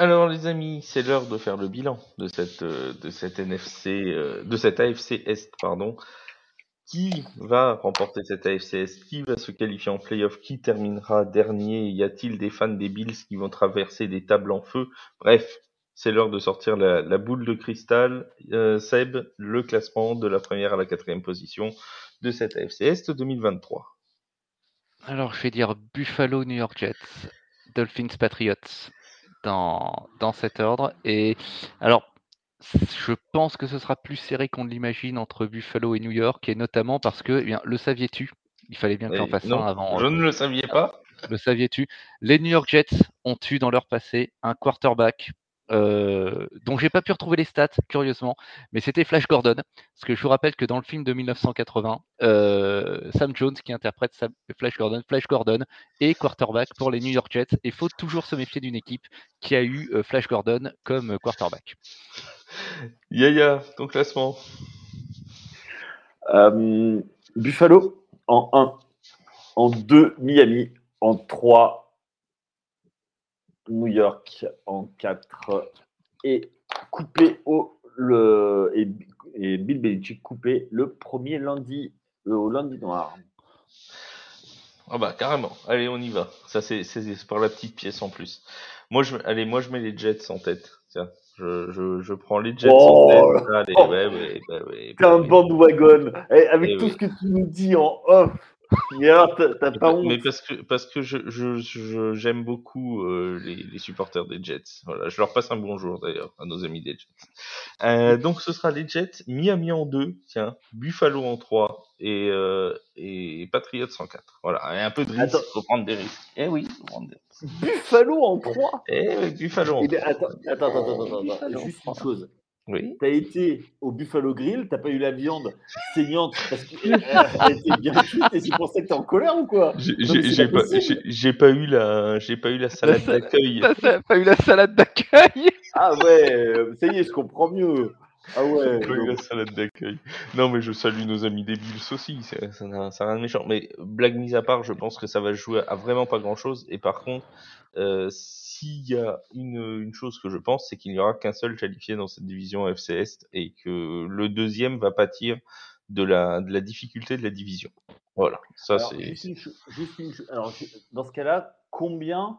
Alors les amis, c'est l'heure de faire le bilan de cette euh, NFC euh, AFC Est. Qui va remporter cette AFC Est? Qui va se qualifier en playoff? Qui terminera dernier? Y a-t-il des fans des Bills qui vont traverser des tables en feu? Bref, c'est l'heure de sortir la, la, boule de cristal. Euh, Seb, le classement de la première à la quatrième position de cette AFC Est 2023. Alors, je vais dire Buffalo, New York Jets, Dolphins, Patriots, dans, dans cet ordre. Et alors, je pense que ce sera plus serré qu'on ne l'imagine entre Buffalo et New York, et notamment parce que, eh bien, le saviez-tu? Il fallait bien que j'en fasse non, un avant. Je ne le saviez pas. Le saviez-tu? Les New York Jets ont eu dans leur passé un quarterback euh, dont j'ai pas pu retrouver les stats, curieusement, mais c'était Flash Gordon. Parce que je vous rappelle que dans le film de 1980, euh, Sam Jones qui interprète Flash Gordon, Flash Gordon est quarterback pour les New York Jets. Et faut toujours se méfier d'une équipe qui a eu euh, Flash Gordon comme quarterback. Yaya, ton classement euh, Buffalo en 1, en 2 Miami, en 3 New York en 4 et coupé au le et, et Bill Belichick coupé le premier lundi euh, au lundi noir. Ah bah carrément. Allez, on y va. Ça c'est c'est pour la petite pièce en plus. Moi je allez, moi je mets les Jets en tête. Tiens, je, je, je prends les Jets oh, en tête. Allez, oh, ouais, ouais, ouais, ouais, T'es un bandwagon. Et avec et tout ce que tu nous dis en off. Mais alors, t'as pas honte. Mais parce que parce que je je- je- j'aime beaucoup euh, les, les supporters des Jets. Voilà, je leur passe un bonjour d'ailleurs à nos amis des Jets. Euh, donc ce sera les Jets, Miami en 2, tiens, Buffalo en 3 et euh, et Patriots en 4. Voilà, et un peu de risque, Attends. faut prendre des risques. Eh oui, faut prendre des risques. Buffalo en 3 Eh oui, Buffalo en Eh bien, 3. attends, attends, attends, attends, attends, Buffalo en Juste une chose. Oui. T'as été au Buffalo Grill, t'as pas eu la viande saignante parce qu'elle a été bien cuite et c'est pour ça que t'es en colère ou quoi? J'ai pas eu la j'ai pas eu la salade d'accueil. T'as pas eu la salade d'accueil? Ah ouais, euh, ça y est, je comprends mieux. Ah ouais. La salade d'accueil. Non, mais je salue nos amis des Bills aussi, c'est- ça n'a rien de méchant. Mais blague mise à part, je pense que ça va se jouer à vraiment pas grand chose. Et par contre, euh, s'il y a une, une chose que je pense, c'est qu'il n'y aura qu'un seul qualifié dans cette division FC Est et que le deuxième va pâtir de la, de la difficulté de la division. Voilà, ça c'est. juste une cho- juste une cho- Alors, dans ce cas-là, combien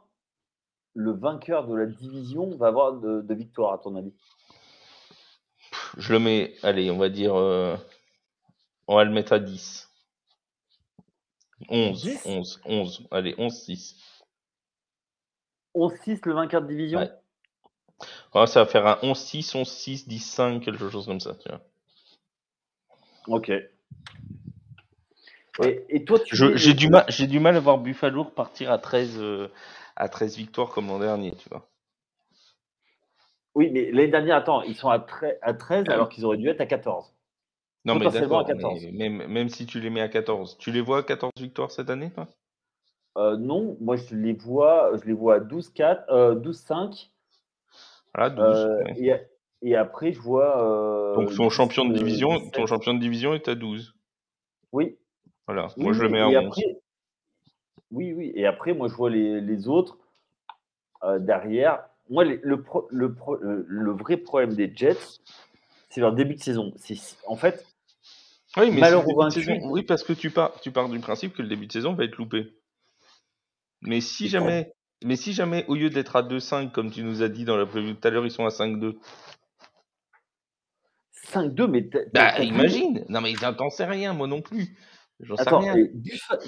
le vainqueur de la division va avoir de, de victoires, à ton avis? Je le mets, allez, on va dire. euh, on va le mettre à 10. 11, 10? 11, 11. Allez, 11, 6. 11-6 le vainqueur de division? Ouais. Ah, ça va faire un 11-6, 11-6, 10-5, quelque chose comme ça. Tu vois. Ok. Et, et toi, tu J'ai du, mal, j'ai du mal à voir Buffalo repartir à 13, euh, à 13 victoires comme l'an dernier, tu vois. Oui, mais l'année dernière, attends, ils sont à, tre- à 13 Ah oui. alors qu'ils auraient dû être à 14. Non, mais d'accord, 14. mais même, même si tu les mets à 14, tu les vois à 14 victoires cette année, toi? Euh, non, moi je les vois, je les vois à 12-4, euh, 12-5. Voilà, 12. euh, ouais. et, et après, je vois. euh, Donc ton 10, champion de division, 17. ton champion de division est à 12. Oui, Voilà, Oui, moi je le mets à et 11. après- oui, oui. Et après, moi, je vois les, les autres euh, derrière. Moi, les- le, pro- le, pro- le, le vrai problème des Jets, c'est leur début de saison. C'est en fait, Oui, mais malheur au saison. Parce que tu pars, tu pars du principe que le début de saison va être loupé. Mais si jamais, mais si jamais, au lieu d'être à 2-5, comme tu nous as dit dans la preview tout à l'heure, ils sont à 5-2. 5-2, mais Bah, imagine. Non, mais t'en sais rien, moi non plus. J'en sais Attends, rien.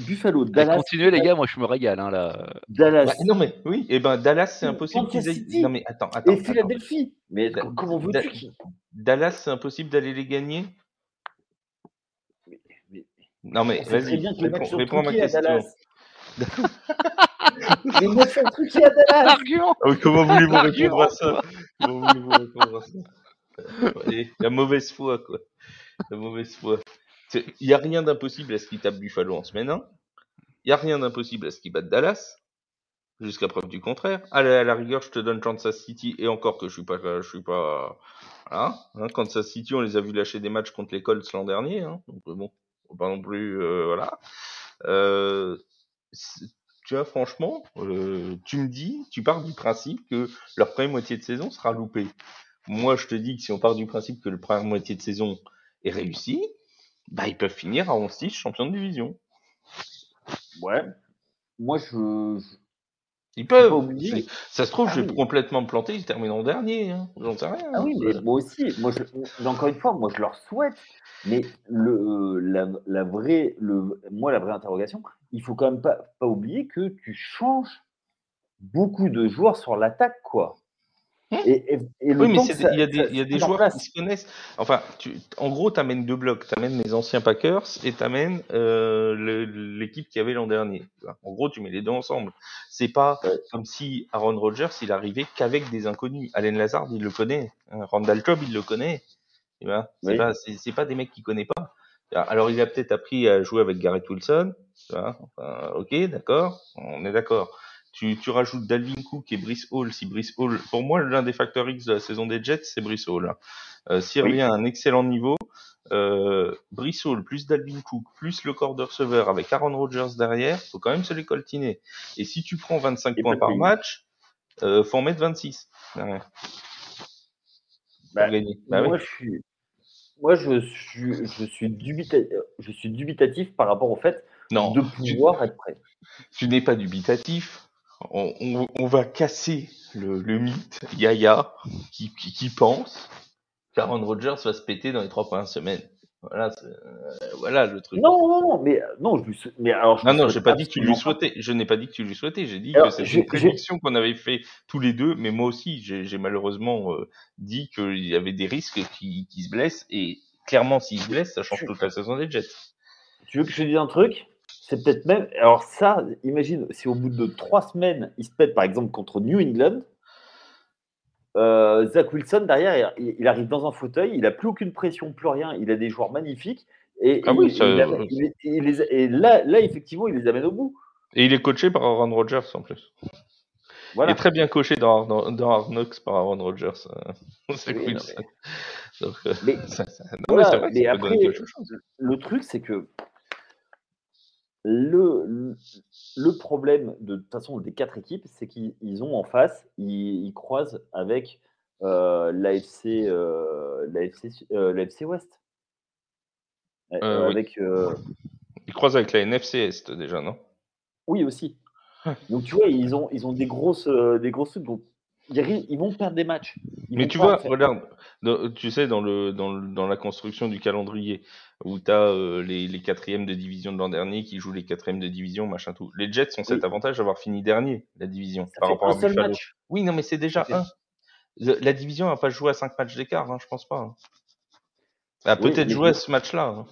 Buffalo, Dallas, Continuez les gars, moi je me régale hein, là. Dallas Bah, non, mais oui, et ben Dallas, c'est impossible qu'ils. Non, mais attends, attends. et attends. Philadelphie. Mais Da- comment veux-tu Dallas, c'est impossible d'aller les gagner? Mais- Non, mais vas-y, réponds, réponds à ma question. Les matchs sont truqués à Dallas. L'argument Ah oui, comment voulez-vous répondre à ça? Comment voulez-vous répondre à ça? Allez, La mauvaise foi, quoi. La mauvaise foi. Il n'y a rien d'impossible à ce qu'ils tapent Buffalo en semaine 1. Il n'y a rien d'impossible à ce qu'ils battent Dallas. Jusqu'à preuve du contraire. La, à la rigueur, je te donne Kansas City, et encore que je suis pas, je suis pas, voilà. Hein, Kansas City, on les a vus lâcher des matchs contre les Colts l'an dernier, hein. Donc euh, bon, pas non plus, euh, voilà. Euh, tu vois, franchement, euh, tu me dis, tu pars du principe que leur première moitié de saison sera loupée. Moi, je te dis que si on part du principe que le première moitié de saison est réussie, bah, ils peuvent finir à 11-6 champion de division. Ouais. Moi, je. je- Ils peuvent. oublier. Ça se trouve, Ah je vais oui. complètement me planter, ils terminent en dernier. Hein. J'en sais rien. Ah oui, hein. mais moi aussi. Moi, je... encore une fois, moi, je leur souhaite. Mais le, la, la vraie, le, moi, la vraie interrogation, il faut quand même pas, pas oublier que tu changes beaucoup de joueurs sur l'attaque, quoi. Et, et, et le Oui, mais il y a des, y a joueurs place. qui se connaissent. Enfin, tu, en gros, tu amènes deux blocs. Tu amènes les anciens Packers et tu amènes l'équipe qui avait l'an dernier. En gros, tu mets les deux ensemble. C'est pas Ouais. comme si Aaron Rodgers, il arrivait qu'avec des inconnus. Allen Lazard, il le connaît. hein. Randall Cobb, il le connaît. C'est Oui. pas, des mecs qu'il connaît pas. Alors, il a peut-être appris à jouer avec Garrett Wilson. Enfin, ok, d'accord. On est d'accord. Tu, tu rajoutes Dalvin Cook et Brice Hall. Si Brice Hall, pour moi, l'un des facteurs X de la saison des Jets, c'est Brice Hall. Euh, S'il Oui. revient à un excellent niveau, euh, Brice Hall plus Dalvin Cook plus le corps de receveur avec Aaron Rodgers derrière, faut quand même se les coltiner. Et si tu prends 25 Et points par match, euh, faut en mettre 26 derrière pour Bah. Bah moi, oui. je suis, moi, je suis, je suis, dubita- je suis dubitatif par rapport au fait Non, de tu, pouvoir être prêt. tu n'es pas dubitatif. On, on, on va casser le, le mythe Yaya qui, qui, qui pense qu'Aaron Rodgers va se péter dans les trois premières semaines. Voilà, c'est- euh, voilà le truc. Non, non, non, mais non, je lui sou- mais alors. je Non, non, j'ai pas dit que tu lui souhaitais. Je n'ai pas dit que tu lui souhaitais. J'ai dit Alors, que c'était j'ai- une prédiction qu'on avait fait tous les deux, mais moi aussi, j'ai malheureusement euh, dit qu'il y avait des risques qu'il qu'il se blesse et clairement, s'il se blesse, ça change toute la saison des Jets. Tu veux que je te dise un truc? C'est peut-être même. Alors, ça, imagine si au bout de trois semaines, il se pète par exemple contre New England. euh, Zach Wilson, derrière, il, il arrive dans un fauteuil, il n'a plus aucune pression, plus rien, il a des joueurs magnifiques. Et, Ah et- oui, et ça- il amène- il- il les- et là, là, effectivement, il les amène au bout. Et il est coaché par Aaron Rodgers en plus. Voilà. Il est très bien coaché dans, dans, Knocks par Aaron Rodgers. Zach Oui, non, Wilson. Donc, euh, Mais ça- ça- non, Voilà, mais c'est vrai mais donner après- le truc, c'est que le, le- problème de, toute façon des quatre équipes, c'est qu'ils ils ont en face, ils, ils croisent avec euh, l'AFC euh, l'AFC euh, l'AFC West. Euh, Euh, oui. avec, euh, Il croise avec la NFC Est déjà, non? Oui, aussi. Donc tu vois, ils ont, ils ont des grosses, euh, des grosses trucs. Donc ils, vont perdre des matchs. Ils Mais tu vois, regarde, tu sais, dans, le, dans, le- dans la construction du calendrier, où tu as les, les quatrièmes de division de l'an dernier qui jouent les quatrièmes de division, machin tout. Les Jets ont cet avantage d'avoir fini dernier, la division, ça par fait rapport un à seul match. Oui, non, mais c'est déjà un. Le- la division n'a pas joué à 5 matchs d'écart, hein, je pense pas. hein. Elle a Oui, peut-être joué à ce match-là. hein.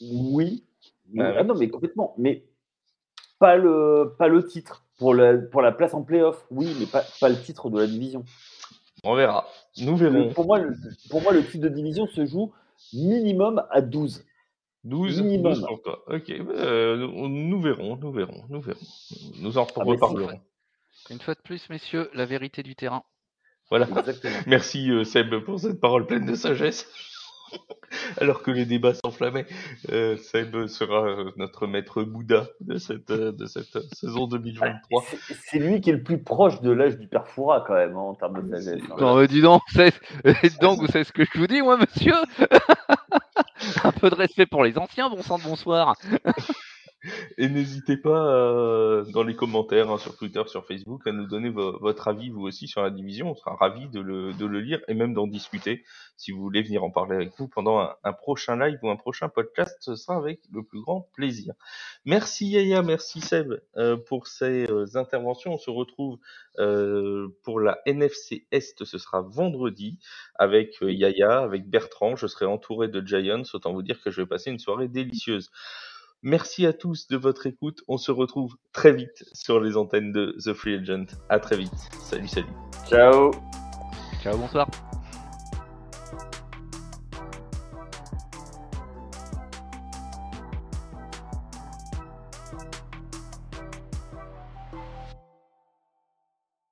Oui. Ah ah non, mais complètement. Mais pas le, pas le titre. Pour la, pour la place en playoff, oui, mais pas, pas le titre de la division. On verra. Nous Le- verrons. pour, moi, le, pour moi, le titre de division se joue minimum à 12. 12, minimum. 12 pour toi. Ok, euh, nous, verrons, nous verrons, nous verrons. Nous en Ah, reparlerons. Une fois de plus, messieurs, la vérité du terrain. Voilà. Exactement. Merci euh, Seb pour cette parole pleine de sagesse. Alors que les débats s'enflammaient, euh, Seb sera euh, notre maître Bouddha de cette, euh, de cette euh, saison 2023. C'est- C'est lui qui est le plus proche de l'âge du père Foura, quand même, hein, en termes de sagesse. hein. Non, mais dis donc, c'est- donc, vous savez ce que je vous dis, moi, monsieur? Un peu de respect pour les anciens, bon sang de bonsoir. Et n'hésitez pas euh, dans les commentaires hein, sur Twitter, sur Facebook, à nous donner vo- votre avis vous aussi sur la division. On sera ravis de le, de le lire et même d'en discuter. Si vous voulez venir en parler avec nous pendant un, un prochain live ou un prochain podcast, ce sera avec le plus grand plaisir. Merci Yaya, merci Seb euh, pour ces euh, interventions. On se retrouve euh, pour la NFC Est, ce sera vendredi avec euh, Yaya, avec Bertrand. Je serai entouré de Giants. Autant vous dire que je vais passer une soirée délicieuse. Merci à tous de votre écoute. On se retrouve très vite sur les antennes de The Free Agent. À très vite. Salut, salut. Ciao Ciao, bonsoir.